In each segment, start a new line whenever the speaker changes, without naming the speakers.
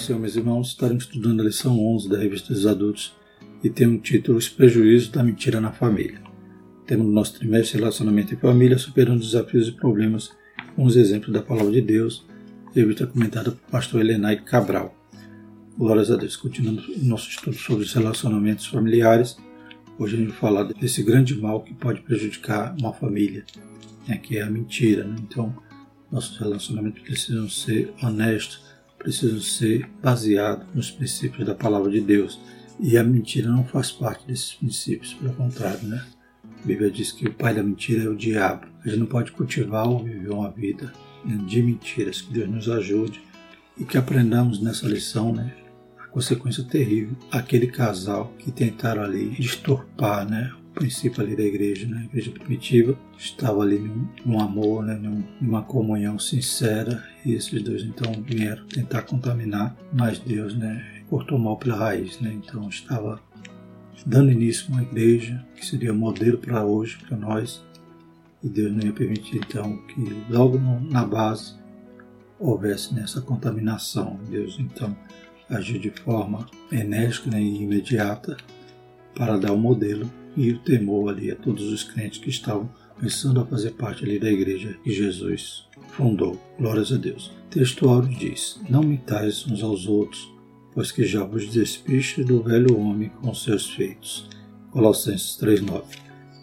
Senhor, meus irmãos. Estaremos estudando a lição 11 da Revista dos Adultos e tem um título Os Prejuízos da Mentira na Família. Temos no nosso trimestre Relacionamento e Família, superando desafios e problemas com os exemplos da Palavra de Deus, revista comentada por pastor Helenay Cabral. Glórias a Deus. Continuando o nosso estudo sobre os relacionamentos familiares, hoje a gente vai falar desse grande mal que pode prejudicar uma família, né, que é a mentira. Né? Então, nossos relacionamentos precisam ser honestos, precisam ser baseados nos princípios da palavra de Deus. E a mentira não faz parte desses princípios, pelo contrário, né? A Bíblia diz que o pai da mentira é o diabo. A gente não pode cultivar ou viver uma vida de mentiras. Que Deus nos ajude e que aprendamos nessa lição, né? A consequência terrível. Aquele casal que tentaram ali distorpar, né? princípio ali da igreja, né? A igreja primitiva estava ali num, num amor, né? Num, numa comunhão sincera e esses dois então vieram tentar contaminar, mas Deus, né? Cortou mal pela raiz, né? Então estava dando início a uma igreja que seria modelo para hoje, para nós, e Deus não ia permitir então que logo na base houvesse nessa contaminação. Deus então agiu de forma enérgica né, e imediata para dar o um modelo e o temor ali a todos os crentes que estavam começando a fazer parte ali da igreja que Jesus fundou. Glórias a Deus. Textuário diz: Não mintais uns aos outros, pois que já vos despiste do velho homem com seus feitos. Colossenses 3:9.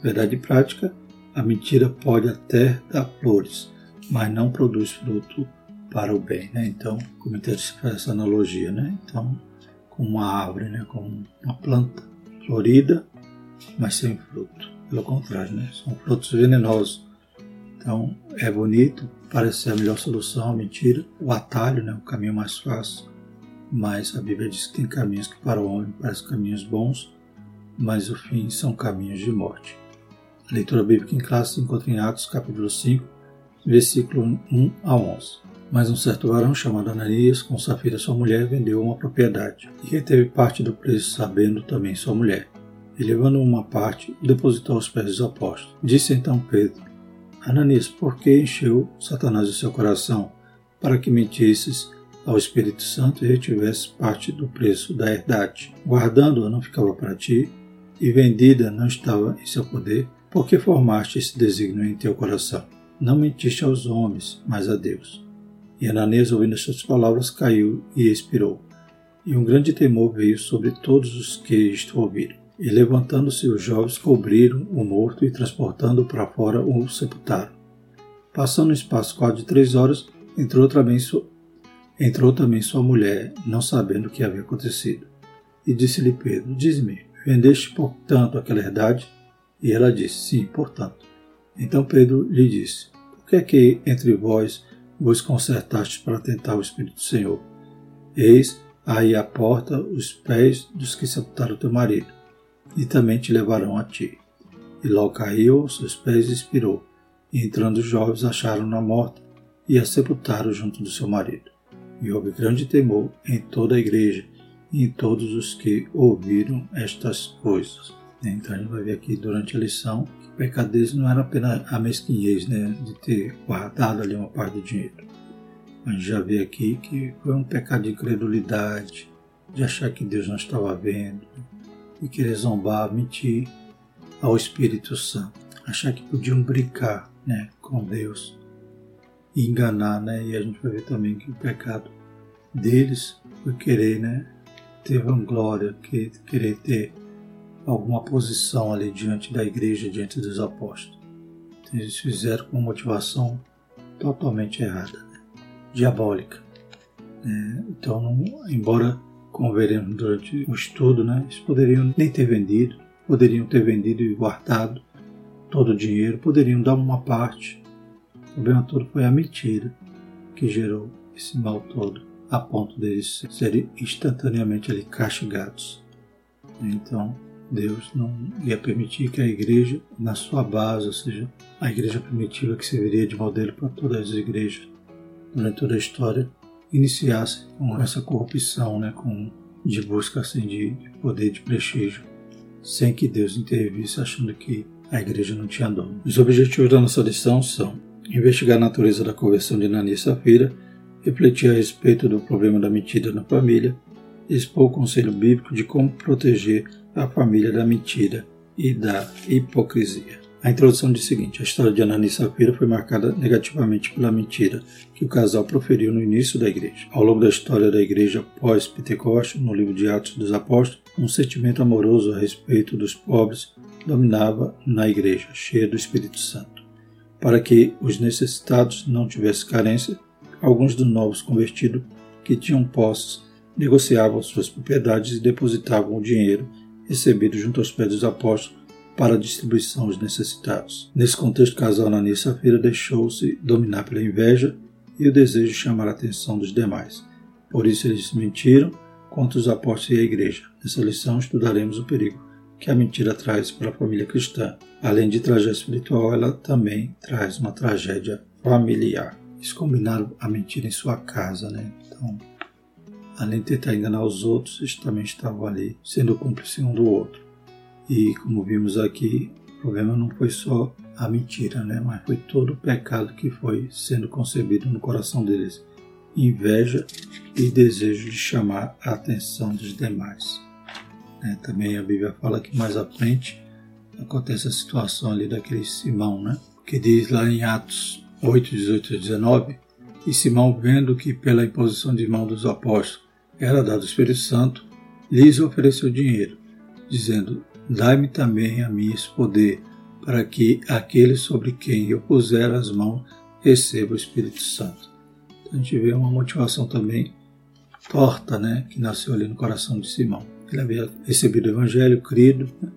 Verdade prática: a mentira pode até dar flores, mas não produz fruto para o bem, né? Então, como faz essa analogia, né? Então, como uma árvore, né? Como uma planta florida, mas sem fruto. Pelo contrário, né? são frutos venenosos. Então é bonito, parece ser a melhor solução, mentira, o atalho, né? o caminho mais fácil. Mas a Bíblia diz que tem caminhos que para o homem parecem caminhos bons, mas o fim são caminhos de morte. A leitura bíblica em classe se encontra em Atos capítulo 5, versículo 1 a 11. Mas um certo varão chamado Ananias, com Safira sua mulher, vendeu uma propriedade, e reteve parte do preço, sabendo também sua mulher e levando uma parte, depositou aos pés dos apóstolos. Disse então Pedro: Ananias, por que encheu Satanás o seu coração para que mentisses ao Espírito Santo e retivesse parte do preço da herdade? Guardando-a não ficava para ti, e vendida não estava em seu poder, por que formaste esse desígnio em teu coração? Não mentiste aos homens, mas a Deus. E Ananias, ouvindo estas palavras, caiu e expirou. E um grande temor veio sobre todos os que isto ouviram. E levantando-se os jovens cobriram o morto e transportando para fora o sepultaram. Passando um espaço quase de três horas, entrou também, sua, entrou também sua mulher, não sabendo o que havia acontecido. E disse-lhe Pedro, diz-me, vendeste portanto aquela herdade? E ela disse, sim, portanto. Então Pedro lhe disse, por que é que entre vós vos consertaste para tentar o Espírito do Senhor? Eis aí à porta os pés dos que sepultaram teu marido e também te levarão a ti. E logo caiu seus pés expirou. E entrando os jovens acharam-na morta e a sepultaram junto do seu marido. E houve grande temor em toda a igreja e em todos os que ouviram estas coisas. Então a gente vai ver aqui durante a lição que deles não era apenas a mesquinhez né, de ter guardado ali uma parte do dinheiro. A gente já vê aqui que foi um pecado de incredulidade, de achar que Deus não estava vendo, e querer zombar, mentir ao Espírito Santo, achar que podiam brincar né, com Deus e enganar, né? E a gente vai ver também que o pecado deles foi querer, né, ter vanglória, querer ter alguma posição ali diante da igreja, diante dos apóstolos. Então, eles fizeram com uma motivação totalmente errada, né? diabólica. Né? Então, embora como veremos durante o estudo, né, eles poderiam nem ter vendido, poderiam ter vendido e guardado todo o dinheiro, poderiam dar uma parte. O problema todo foi a mentira que gerou esse mal todo, a ponto deles serem instantaneamente ali castigados. Então, Deus não ia permitir que a igreja, na sua base, ou seja, a igreja primitiva que serviria de modelo para todas as igrejas durante toda a história, iniciasse com essa corrupção, né, com, de busca assim, de, de poder, de prestígio, sem que Deus intervisse, achando que a igreja não tinha dono. Os objetivos da nossa lição são investigar a natureza da conversão de Nani e Safira, refletir a respeito do problema da mentira na família, expor o conselho bíblico de como proteger a família da mentira e da hipocrisia. A introdução diz o seguinte: a história de Anani e Safira foi marcada negativamente pela mentira que o casal proferiu no início da igreja. Ao longo da história da igreja pós-Pentecoste, no livro de Atos dos Apóstolos, um sentimento amoroso a respeito dos pobres dominava na igreja, cheia do Espírito Santo. Para que os necessitados não tivessem carência, alguns dos novos convertidos que tinham posses negociavam suas propriedades e depositavam o dinheiro recebido junto aos pés dos apóstolos para a distribuição aos necessitados. Nesse contexto, o casal Anani e Safira deixou-se dominar pela inveja e o desejo de chamar a atenção dos demais. Por isso eles mentiram contra os apóstolos e a igreja. Nessa lição estudaremos o perigo que a mentira traz para a família cristã. Além de tragédia espiritual, ela também traz uma tragédia familiar. Eles combinaram a mentira em sua casa, né? Então, além de tentar enganar os outros, eles também estavam ali sendo cúmplices um do outro. E como vimos aqui, o problema não foi só a mentira, né? mas foi todo o pecado que foi sendo concebido no coração deles. Inveja e desejo de chamar a atenção dos demais. Né? Também a Bíblia fala que mais à frente acontece a situação ali daquele Simão, né? que diz lá em Atos 8, 18 e 19, e Simão, vendo que pela imposição de mão dos apóstolos era dado o Espírito Santo, lhes ofereceu dinheiro, dizendo: Dai-me também a mim esse poder, para que aquele sobre quem eu puser as mãos receba o Espírito Santo. Então a gente vê uma motivação também torta, né, que nasceu ali no coração de Simão. Ele havia recebido o Evangelho, crido, né?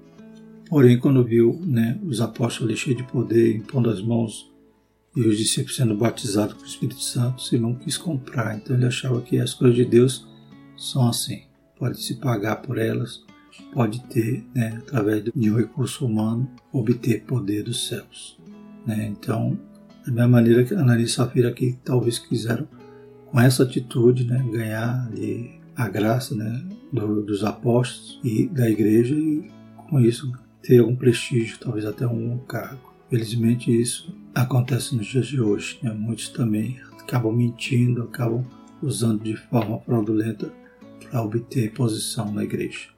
porém quando viu né, os apóstolos cheios de poder, impondo as mãos e os discípulos sendo batizados o Espírito Santo, Simão quis comprar. Então ele achava que as coisas de Deus são assim, pode se pagar por elas, pode ter, né, através de um recurso humano, obter poder dos céus. Né? Então, da mesma maneira que Ananias e Safira aqui talvez quiseram, com essa atitude, né, ganhar a graça né, do, dos apóstolos e da igreja e com isso ter algum prestígio, talvez até um cargo. Felizmente isso acontece nos dias de hoje. Né? Muitos também acabam mentindo, acabam usando de forma fraudulenta para obter posição na igreja.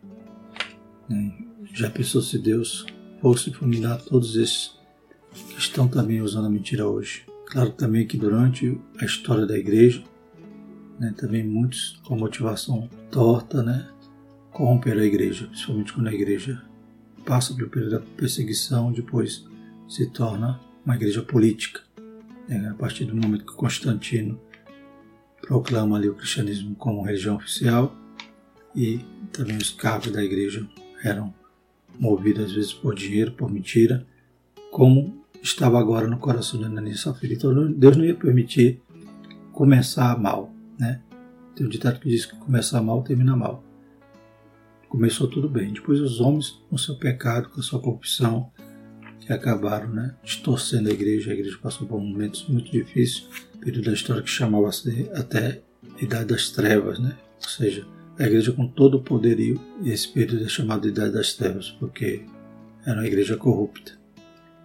Né? Já pensou se Deus fosse fulminar todos esses que estão também usando a mentira hoje? Claro também que durante a história da igreja, né, também muitos com motivação torta, né, corromperam a igreja, principalmente quando a igreja passa pelo período da perseguição, depois se torna uma igreja política. Né, a partir do momento que Constantino proclama ali o cristianismo como religião oficial e também os cabos da igreja eram movidos às vezes por dinheiro, por mentira, como estava agora no coração de Ananias e Safira. Então Deus não ia permitir começar mal, né? Tem um ditado que diz que começar mal termina mal. Começou tudo bem. Depois os homens, com seu pecado, com sua corrupção, que acabaram né, distorcendo a igreja. A igreja passou por momentos muito difíceis, período da história que chamava-se até Idade das Trevas, né? Ou seja, a igreja com todo o poderio, e esse período é chamado de Idade das Trevas, porque era uma igreja corrupta.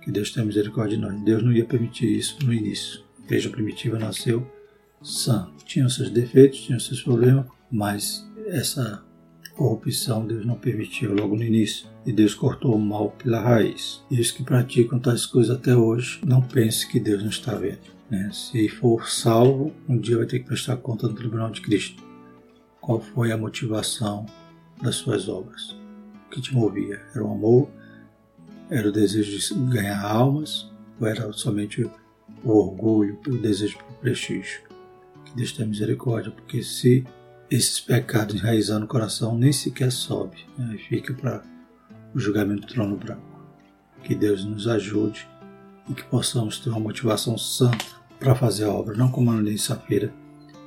Que Deus tenha misericórdia de nós. Deus não ia permitir isso no início. A igreja primitiva nasceu sã. Tinha seus defeitos, tinha seus problemas, mas essa corrupção Deus não permitiu logo no início. E Deus cortou o mal pela raiz. E os que praticam tais coisas até hoje, não pense que Deus não está vendo. Né? Se for salvo, um dia vai ter que prestar conta no tribunal de Cristo qual foi a motivação das suas obras. O que te movia? Era o amor? Era o desejo de ganhar almas? Ou era somente o orgulho, o desejo por prestígio? Que Deus tenha misericórdia, porque se esses pecados enraizar no coração, nem sequer sobe, né? fica para o julgamento do trono branco. Que Deus nos ajude e que possamos ter uma motivação santa para fazer a obra, não como a Lei Safira,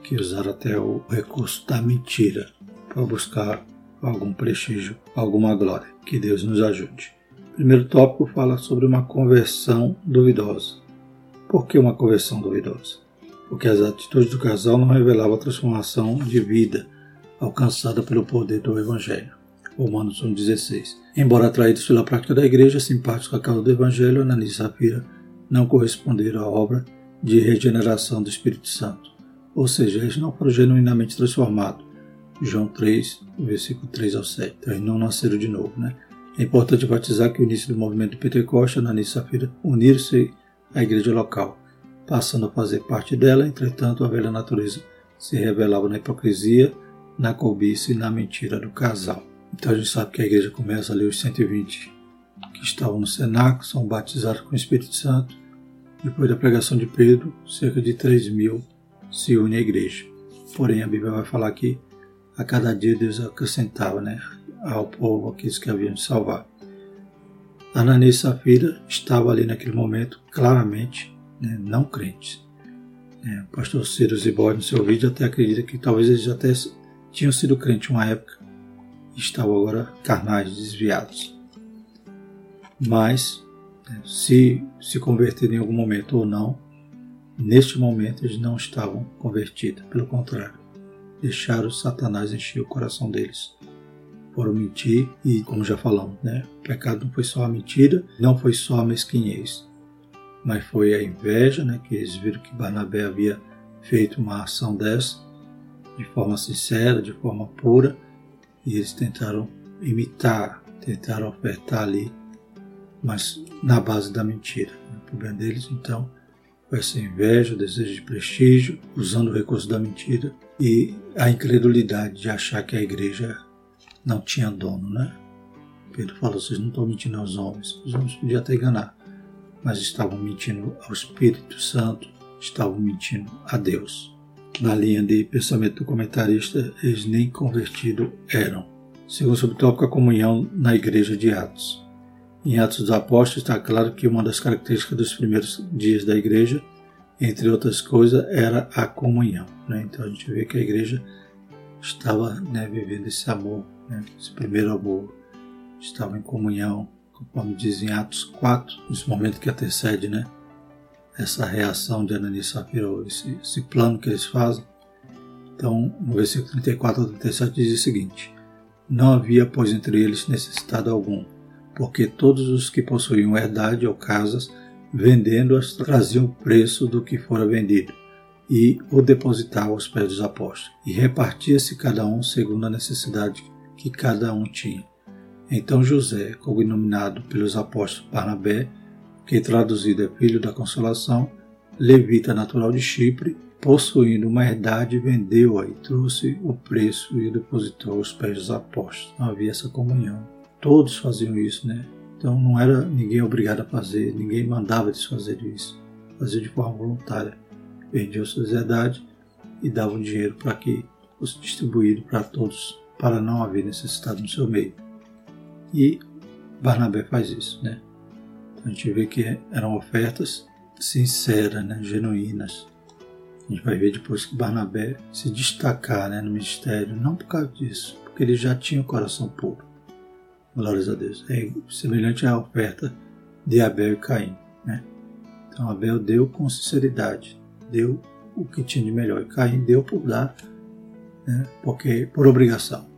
que usaram até o recurso da mentira para buscar algum prestígio, alguma glória. Que Deus nos ajude. O primeiro tópico fala sobre uma conversão duvidosa. Por que uma conversão duvidosa? Porque as atitudes do casal não revelavam a transformação de vida alcançada pelo poder do Evangelho. Romanos 1,16. Embora atraídos pela prática da igreja, simpáticos a causa do Evangelho, Ananias e Safira não corresponderam à obra de regeneração do Espírito Santo ou seja, eles não foram genuinamente transformados. João 3, versículo 3 ao 7. Então, eles não nasceram de novo, né? É importante batizar que o início do movimento de Pentecoste, Ananias e Safira uniram-se à igreja local, passando a fazer parte dela, entretanto, a velha natureza se revelava na hipocrisia, na cobiça e na mentira do casal. Então a gente sabe que a igreja começa ali os 120 que estavam no cenáculo, são batizados com o Espírito Santo. Depois da pregação de Pedro, cerca de 3 mil se unem à igreja. Porém, a Bíblia vai falar que a cada dia Deus acrescentava né, ao povo aqueles que haviam de salvar. Ananias e Safira estavam ali naquele momento claramente né, não crentes. É, o pastor Ciro Zibord, no seu vídeo, até acredita que talvez eles até tinham sido crentes uma época e estavam agora carnais, desviados. Mas, né, se se converterem em algum momento ou não, neste momento eles não estavam convertidos, pelo contrário, deixaram Satanás encher o coração deles. Foram mentir e, como já falamos, né, o pecado não foi só a mentira, não foi só a mesquinhez, mas foi a inveja, né, que eles viram que Barnabé havia feito uma ação dessa de forma sincera, de forma pura, e eles tentaram imitar, tentaram ofertar ali, mas na base da mentira. O problema deles, então, foi essa inveja, o desejo de prestígio, usando o recurso da mentira e a incredulidade de achar que a igreja não tinha dono, né? Pedro falou: vocês não estão mentindo aos homens, os homens podiam até enganar, mas estavam mentindo ao Espírito Santo, estavam mentindo a Deus. Na linha de pensamento do comentarista, eles nem convertidos eram. Segundo o subtópico, a comunhão na igreja de Atos. Em Atos dos Apóstolos está claro que uma das características dos primeiros dias da igreja, entre outras coisas, era a comunhão. Né? Então a gente vê que a igreja estava né, vivendo esse amor, né? esse primeiro amor, estava em comunhão, conforme diz em Atos 4, nesse momento que antecede, né? Essa reação de Ananias e Safira, esse, esse plano que eles fazem. Então, no versículo 34 ao 37 diz o seguinte: Não havia, pois, entre eles necessidade algum, porque todos os que possuíam herdade ou casas, vendendo-as, traziam o preço do que fora vendido e o depositavam aos pés dos apóstolos, e repartia-se cada um segundo a necessidade que cada um tinha. Então José, cognominado pelos apóstolos Barnabé, que traduzido é filho da consolação, levita natural de Chipre, possuindo uma herdade, vendeu-a e trouxe o preço e depositou aos pés dos apóstolos. Não havia essa comunhão. Todos faziam isso, né? Então não era ninguém obrigado a fazer, ninguém mandava eles fazer isso. Fazia de forma voluntária. Vendiam suas herdades e davam dinheiro para que fosse distribuído para todos, para não haver necessidade no seu meio. E Barnabé faz isso, né? Então a gente vê que eram ofertas sinceras, né? genuínas. A gente vai ver depois que Barnabé se destacar né? no ministério, não por causa disso, porque ele já tinha o coração puro. Glórias a Deus. É semelhante à oferta de Abel e Caim. Né? Então Abel deu com sinceridade, deu o que tinha de melhor. E Caim deu por dar, né? porque por obrigação.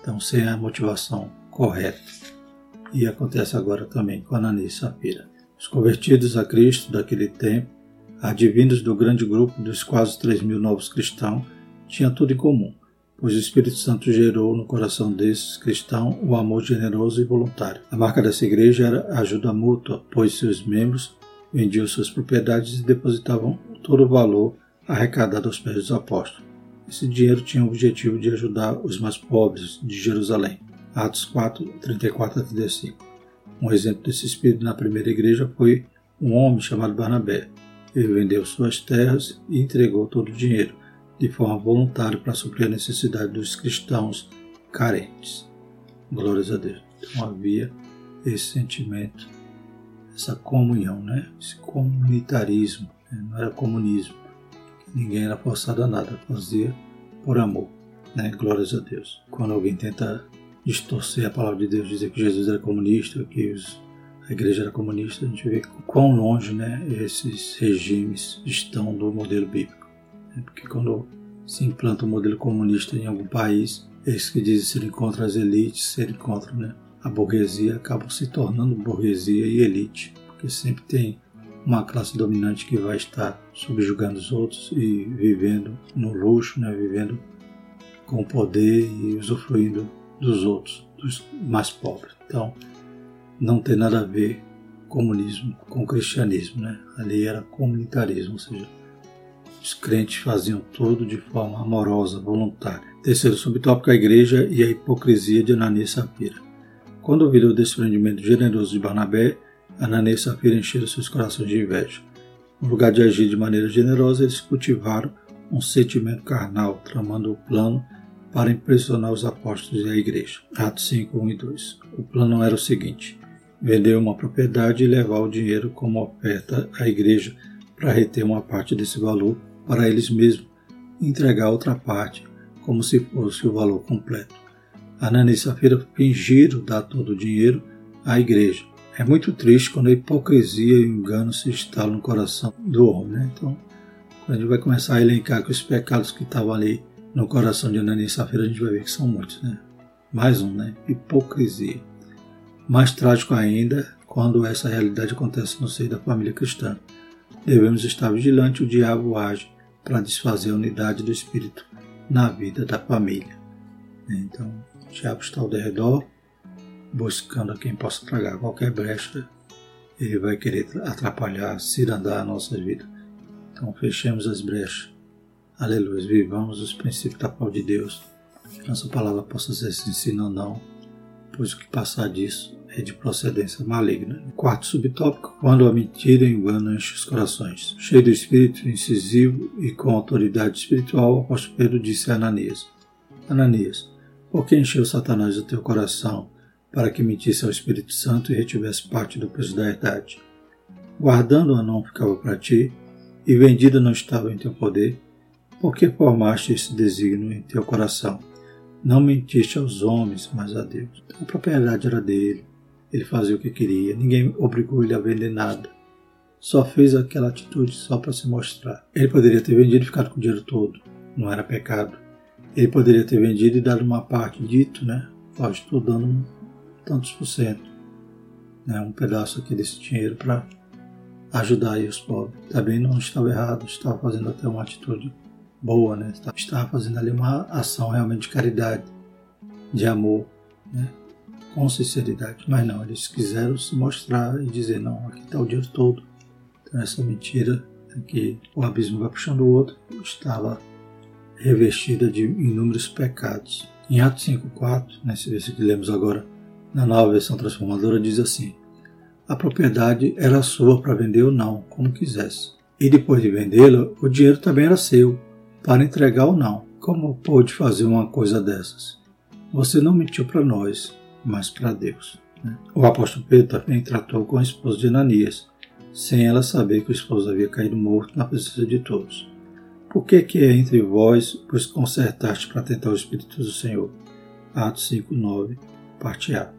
Então sem a motivação correto. E acontece agora também com Ananias e Safira. Os convertidos a Cristo daquele tempo, advindos do grande grupo dos quase 3 mil novos cristãos, tinham tudo em comum, pois o Espírito Santo gerou no coração desses cristãos o amor generoso e voluntário. A marca dessa igreja era ajuda mútua, pois seus membros vendiam suas propriedades e depositavam todo o valor arrecadado aos pés dos apóstolos. Esse dinheiro tinha o objetivo de ajudar os mais pobres de Jerusalém. Atos 4, 34 a 35. Um exemplo desse espírito na primeira igreja foi um homem chamado Barnabé. Ele vendeu suas terras e entregou todo o dinheiro, de forma voluntária, para suprir a necessidade dos cristãos carentes. Glórias a Deus. Então havia esse sentimento, essa comunhão, né? esse comunitarismo. Né? Não era comunismo. Ninguém era forçado a nada, fazia por amor. Né? Glórias a Deus. Quando alguém tenta distorcer a palavra de Deus, dizer que Jesus era comunista, que os, a igreja era comunista, a gente vê quão longe né, esses regimes estão do modelo bíblico. Porque quando se implanta um modelo comunista em algum país, esses que dizem serem contra as elites, serem contra né, a burguesia, acabam se tornando burguesia e elite, porque sempre tem uma classe dominante que vai estar subjugando os outros e vivendo no luxo, né? vivendo com poder e usufruindo dos outros, dos mais pobres. Então, não tem nada a ver comunismo com cristianismo, né? Ali era comunitarismo, ou seja, os crentes faziam tudo de forma amorosa, voluntária. Terceiro subtópico, a igreja e a hipocrisia de Ananias e Safira. Quando ouviram o desprendimento generoso de Barnabé, Ananias e Safira encheram seus corações de inveja. No lugar de agir de maneira generosa, eles cultivaram um sentimento carnal, tramando o plano para impressionar os apóstolos e a igreja. Atos 5, 1 e 2. O plano era o seguinte: vender uma propriedade e levar o dinheiro como oferta à igreja para reter uma parte desse valor para eles mesmos e entregar outra parte como se fosse o valor completo. Ananias e Safira fingiram dar todo o dinheiro à igreja. É muito triste quando a hipocrisia e o engano se instalam no coração do homem. Né? Então, quando a gente vai começar a elencar que os pecados que estavam ali no coração de Ananias e Safira, a gente vai ver que são muitos. Né? Mais um, né? Hipocrisia. Mais trágico ainda quando essa realidade acontece no seio da família cristã. Devemos estar vigilantes, o diabo age para desfazer a unidade do espírito na vida da família. Então, o diabo está ao redor, buscando a quem possa tragar qualquer brecha, ele vai querer atrapalhar, cirandar a nossa vida. Então, fechemos as brechas. Aleluia. Vivamos os princípios da pau de Deus. Que nossa palavra possa ser ensino ou não, pois o que passar disso é de procedência maligna. Quarto subtópico, quando a mentira e enche os corações. Cheio do espírito incisivo e com autoridade espiritual, o apóstolo Pedro disse a Ananias, Ananias, por que encheu Satanás o teu coração para que mentisse ao Espírito Santo e retivesse parte do preço da herdade? Guardando-a não ficava para ti, e vendida não estava em teu poder, por que formaste esse desígnio em teu coração? Não mentiste aos homens, mas a Deus. Então, a propriedade era dele, ele fazia o que queria, ninguém obrigou ele a vender nada. Só fez aquela atitude só para se mostrar. Ele poderia ter vendido e ficado com o dinheiro todo, não era pecado. Ele poderia ter vendido e dado uma parte, dito, né? Ó, estou dando tantos por cento, né? um pedaço aqui desse dinheiro para ajudar aí os pobres. Também não estava errado, estava fazendo até uma atitude boa, né? Estava fazendo ali uma ação realmente de caridade, de amor, né? Com sinceridade. Mas não, eles quiseram se mostrar e dizer: não, aqui está o dinheiro todo. Então, essa mentira é que o abismo vai puxando o outro estava revestida de inúmeros pecados. Em Atos 5,4, nesse versículo que lemos agora, na nova versão transformadora, diz assim: A propriedade era sua para vender ou não, como quisesse. E depois de vendê-la, o dinheiro também era seu, para entregar ou não. Como pôde fazer uma coisa dessas? Você não mentiu para nós, mas para Deus. Né? O apóstolo Pedro também tratou com a esposa de Ananias, sem ela saber que o esposo havia caído morto na presença de todos. Por que que é entre vós, pois consertaste para tentar o Espírito do Senhor? Atos 5, 9, parte A.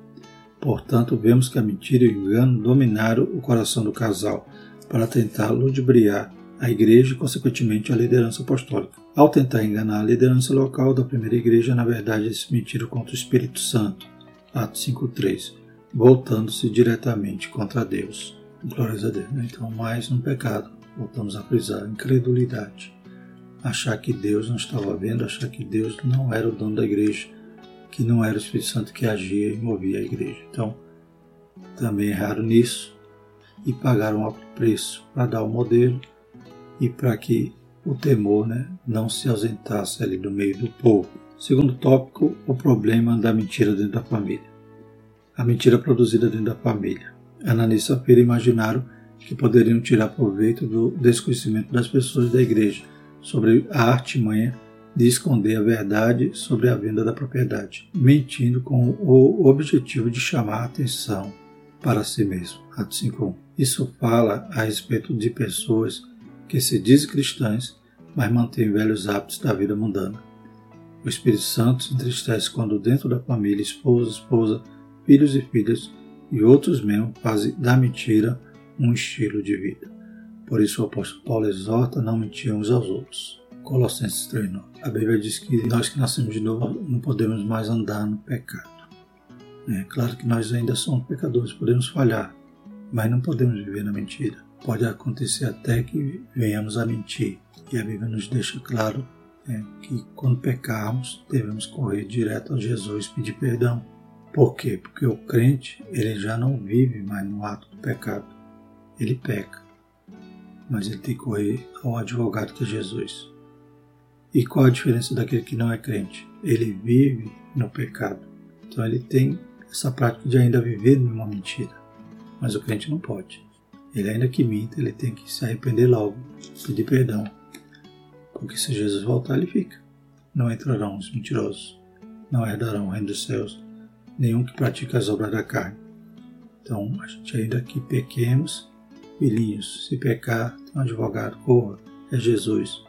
Portanto, vemos que a mentira e o engano dominaram o coração do casal para tentar ludibriar a igreja e, consequentemente, a liderança apostólica. Ao tentar enganar a liderança local da primeira igreja, na verdade, eles mentiram contra o Espírito Santo, Atos 5.3, voltando-se diretamente contra Deus. Glórias a Deus. Né? Então, mais um pecado, voltamos a frisar, incredulidade. Achar que Deus não estava vendo, achar que Deus não era o dono da igreja, que não era o Espírito Santo que agia e movia a igreja. Então, também erraram nisso e pagaram alto preço para dar o modelo e para que o temor né, não se ausentasse ali do meio do povo. Segundo tópico, o problema da mentira dentro da família. A mentira produzida dentro da família. Ananias e Safira imaginaram que poderiam tirar proveito do desconhecimento das pessoas da igreja sobre a artimanha de esconder a verdade sobre a venda da propriedade, mentindo com o objetivo de chamar a atenção para si mesmo. Atos 5.1. Isso fala a respeito de pessoas que se dizem cristãs, mas mantêm velhos hábitos da vida mundana. O Espírito Santo se entristece quando dentro da família, esposa, esposa, filhos e filhas e outros membros fazem da mentira um estilo de vida. Por isso o apóstolo Paulo exorta a não mentir uns aos outros. Colossenses 3.9 A Bíblia diz que nós que nascemos de novo não podemos mais andar no pecado. É claro que nós ainda somos pecadores, podemos falhar, mas não podemos viver na mentira. Pode acontecer até que venhamos a mentir. E a Bíblia nos deixa claro é, que quando pecarmos, devemos correr direto a Jesus e pedir perdão. Por quê? Porque o crente ele já não vive mais no ato do pecado. Ele peca, mas ele tem que correr ao advogado que é Jesus. E qual a diferença daquele que não é crente? Ele vive no pecado. Então ele tem essa prática de ainda viver numa mentira. Mas o crente não pode. Ele ainda que minta, ele tem que se arrepender logo, pedir perdão. Porque se Jesus voltar, ele fica. Não entrarão os mentirosos, não herdarão o reino dos céus, nenhum que pratica as obras da carne. Então, a gente ainda que pequemos, filhinhos, se pecar, tem um advogado, corra, é Jesus.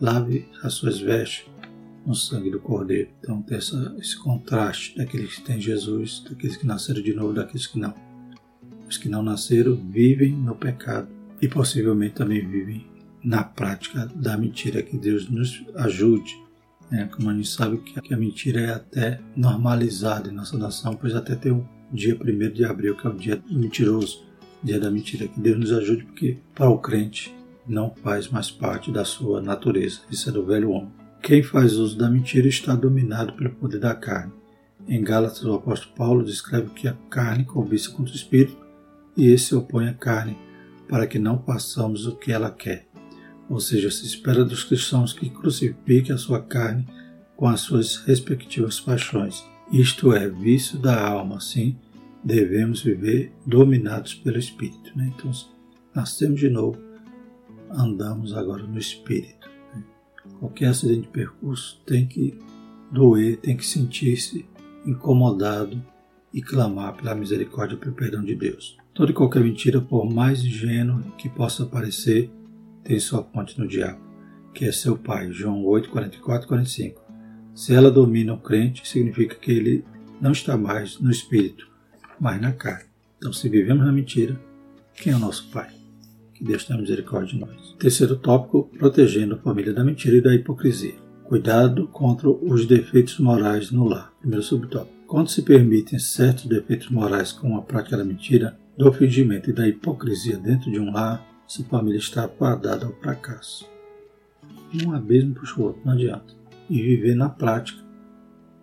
Lave as suas vestes no sangue do Cordeiro. Então tem essa, esse contraste daqueles que têm Jesus, daqueles que nasceram de novo, daqueles que não. Os que não nasceram vivem no pecado e possivelmente também vivem na prática da mentira. Que Deus nos ajude. Né? Como a gente sabe que a mentira é até normalizada em nossa nação, pois até tem o dia 1 de abril, que é o dia mentiroso, dia da mentira. Que Deus nos ajude, porque para o crente não faz mais parte da sua natureza. Isso é do velho homem. Quem faz uso da mentira está dominado pelo poder da carne. Em Gálatas, o apóstolo Paulo descreve que a carne cobiça contra o espírito e esse se opõe à carne, para que não façamos o que ela quer. Ou seja, se espera dos cristãos que crucifiquem a sua carne com as suas respectivas paixões. Isto é, vício da alma, assim devemos viver dominados pelo Espírito. Né? Então, nascemos de novo, andamos agora no Espírito. Né? Qualquer acidente de percurso tem que doer, tem que sentir-se incomodado e clamar pela misericórdia e pelo perdão de Deus. Toda e qualquer mentira, por mais ingênua que possa parecer, tem sua fonte no diabo, que é seu pai. João 8, 44 e 45. Se ela domina o crente, significa que ele não está mais no espírito, mas na carne. Então, se vivemos na mentira, quem é o nosso pai? Que Deus tenha misericórdia de nós. Terceiro tópico: protegendo a família da mentira e da hipocrisia. Cuidado contra os defeitos morais no lar. Primeiro subtópico. Quando se permitem certos defeitos morais como a prática da mentira, do fingimento e da hipocrisia dentro de um lar, essa família está fadada ao fracasso. Um abismo puxa o outro, não adianta. E viver na prática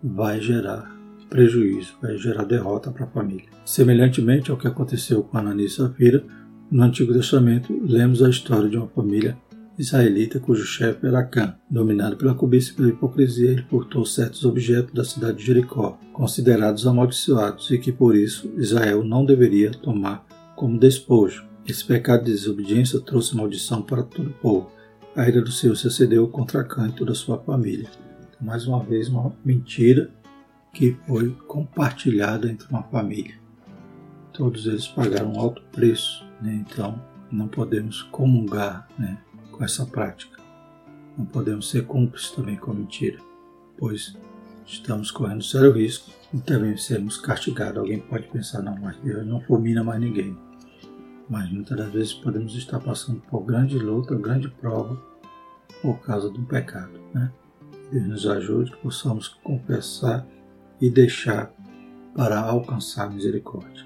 vai gerar prejuízo, vai gerar derrota para a família. Semelhantemente ao que aconteceu com Ananias e Safira, no Antigo Testamento, lemos a história de uma família israelita cujo chefe era Cã. Dominado pela cobiça e pela hipocrisia, ele furtou certos objetos da cidade de Jericó, considerados amaldiçoados, e que por isso Israel não deveria tomar como despojo. Esse pecado de desobediência trouxe maldição para todo o povo. A ira do Senhor se acendeu contra Cã e toda a sua família. Mais uma vez, uma mentira que foi compartilhada entre uma família. Todos eles pagaram um alto preço né? Então, não podemos comungar né, com essa prática. Não podemos ser cúmplices também com a mentira, pois estamos correndo sério risco e também sermos castigados. Alguém pode pensar, não, mas Deus não fulmina mais ninguém. Mas muitas das vezes podemos estar passando por grande luta, grande prova, por causa do pecado. Né? Deus nos ajude que possamos confessar e deixar para alcançar misericórdia.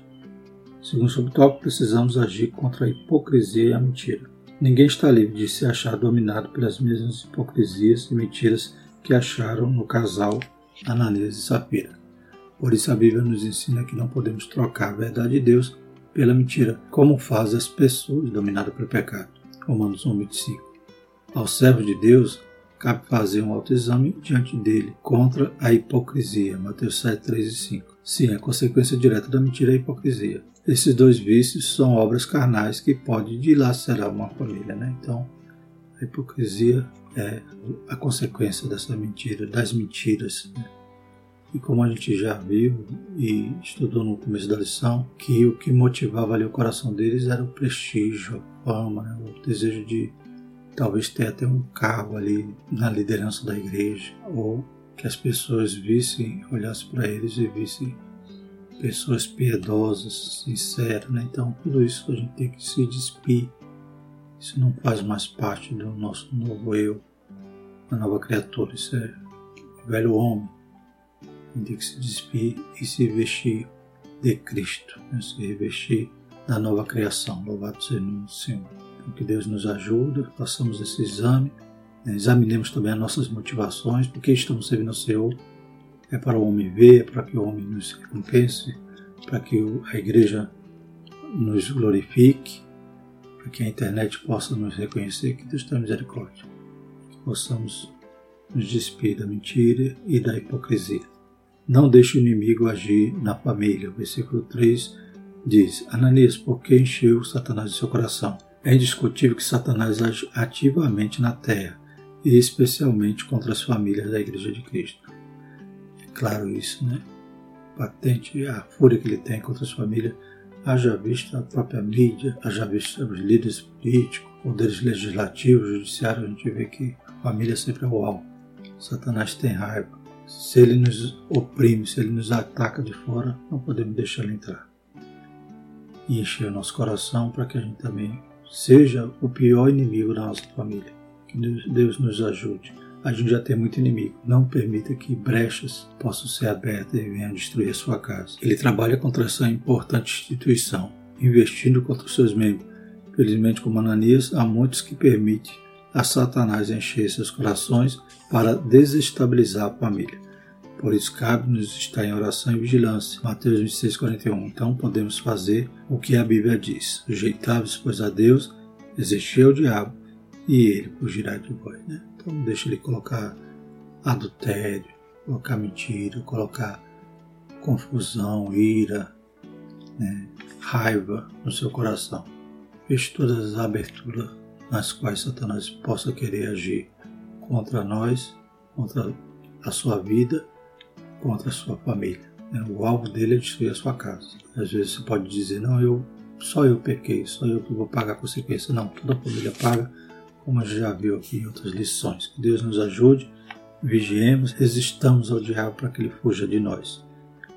Segundo subtópico, precisamos agir contra a hipocrisia e a mentira. Ninguém está livre de se achar dominado pelas mesmas hipocrisias e mentiras que acharam no casal Ananias e Safira. Por isso a Bíblia nos ensina que não podemos trocar a verdade de Deus pela mentira, como fazem as pessoas dominadas pelo pecado. Romanos 1, 25. Ao servo de Deus, cabe fazer um autoexame diante dele contra a hipocrisia. Mateus 7, 3 e 5. Sim, a consequência direta da mentira é a hipocrisia. Esses dois vícios são obras carnais que podem dilacerar uma família, né? Então, a hipocrisia é a consequência dessa mentira, das mentiras. Né? E como a gente já viu e estudou no começo da lição, que o que motivava ali o coração deles era o prestígio, a fama, né? o desejo de talvez ter até um cargo ali na liderança da igreja, ou que as pessoas vissem, olhassem para eles e vissem pessoas piedosas, sinceras, né? Então tudo isso a gente tem que se despir. Isso não faz mais parte do nosso novo eu, da nova criatura. Isso é o velho homem. Tem que se despir e se vestir de Cristo, né? se revestir da nova criação. Louvado seja o Senhor. Então, que Deus nos ajude, façamos esse exame, né? examinemos também as nossas motivações, porque estamos servindo ao Senhor. É para o homem ver, é para que o homem nos recompense, para que a igreja nos glorifique, para que a internet possa nos reconhecer, que Deus tenha misericórdia. Que possamos nos despir da mentira e da hipocrisia. Não deixe o inimigo agir na família. O versículo 3 diz: Ananias, por que encheu Satanás de seu coração? É indiscutível que Satanás age ativamente na terra, e especialmente contra as famílias da Igreja de Cristo. É claro isso, né? Patente a fúria que ele tem contra as famílias, haja vista a própria mídia, haja vista os líderes políticos, poderes legislativos, judiciários, a gente vê que a família sempre é o alvo. Satanás tem raiva. Se ele nos oprime, se ele nos ataca de fora, não podemos deixar ele entrar. E encher o nosso coração para que a gente também seja o pior inimigo da nossa família. Que Deus nos ajude. A gente já tem muito inimigo. Não permita que brechas possam ser abertas e venham destruir a sua casa. Ele trabalha contra essa importante instituição, investindo contra os seus membros. Felizmente, como Ananias, há muitos que permitem a Satanás encher seus corações para desestabilizar a família. Por isso cabe-nos estar em oração e vigilância. Mateus 26, 41. Então podemos fazer o que a Bíblia diz. Sujeitáveis, pois, a Deus, resistir ao diabo, e ele fugirá de vós. Né? Então deixa ele colocar adultério, colocar mentira, colocar confusão, ira, né? raiva no seu coração. Feche todas as aberturas nas quais Satanás possa querer agir contra nós, contra a sua vida, contra a sua família. Né? O alvo dele é destruir a sua casa. Às vezes você pode dizer, não, eu só eu pequei, só eu que vou pagar a consequência. Não, toda a família paga, como a gente já viu aqui em outras lições. Que Deus nos ajude, vigiemos, resistamos ao diabo para que ele fuja de nós.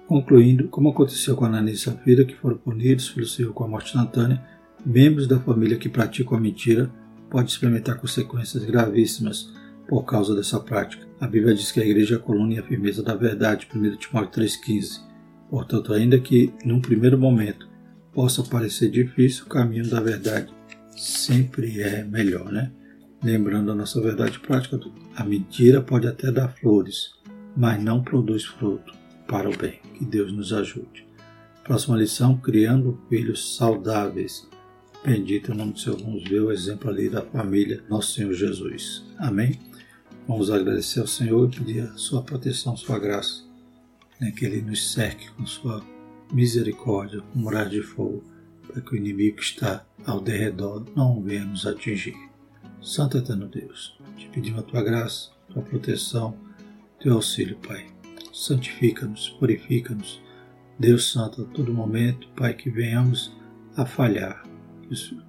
Concluindo, como aconteceu com Ananias e Safira, que foram punidos pelo Senhor com a morte instantânea, membros da família que praticam a mentira podem experimentar consequências gravíssimas por causa dessa prática. A Bíblia diz que a igreja é a coluna e a firmeza da verdade, 1 Timóteo 3,15. Portanto, ainda que num primeiro momento possa parecer difícil, o caminho da verdade sempre é melhor, né? Lembrando a nossa verdade prática, a mentira pode até dar flores, mas não produz fruto para o bem. Que Deus nos ajude. Próxima lição: criando filhos saudáveis. Bendito é o nome do Senhor. Vamos ver o exemplo ali da família Nosso Senhor Jesus. Amém? Vamos agradecer ao Senhor e pedir a sua proteção, sua graça, né? que Ele nos cerque com sua misericórdia, com muralha de fogo, para que o inimigo que está ao derredor não venha nos atingir. Santo Eterno Deus, te pedimos a tua graça, tua proteção, teu auxílio, Pai. Santifica-nos, purifica-nos. Deus Santo, a todo momento, Pai, que venhamos a falhar,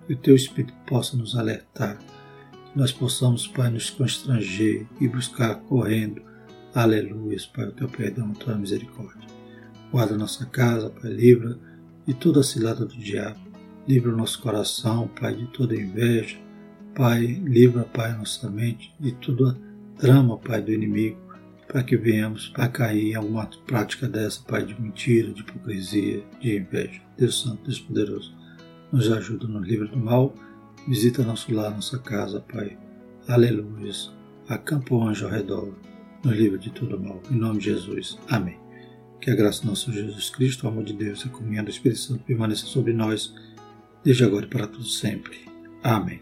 que o teu Espírito possa nos alertar, nós possamos, Pai, nos constranger e buscar correndo, aleluia, Pai, o teu perdão, a tua misericórdia. Guarda nossa casa, Pai, livra de toda a cilada do diabo, livra o nosso coração, Pai, de toda inveja, Pai, livra, Pai, nossa mente de toda trama, Pai, do inimigo, para que venhamos a cair em alguma prática dessa, Pai, de mentira, de hipocrisia, de inveja. Deus Santo, Deus Poderoso nos ajuda no livro do mal, visita nosso lar, nossa casa, Pai. Aleluia. Acampa o anjo ao redor, no livro de todo mal. Em nome de Jesus. Amém. Que a graça do nosso Jesus Cristo, o amor de Deus e a comunhão do Espírito Santo permaneça sobre nós, desde agora e para todos sempre. Amém.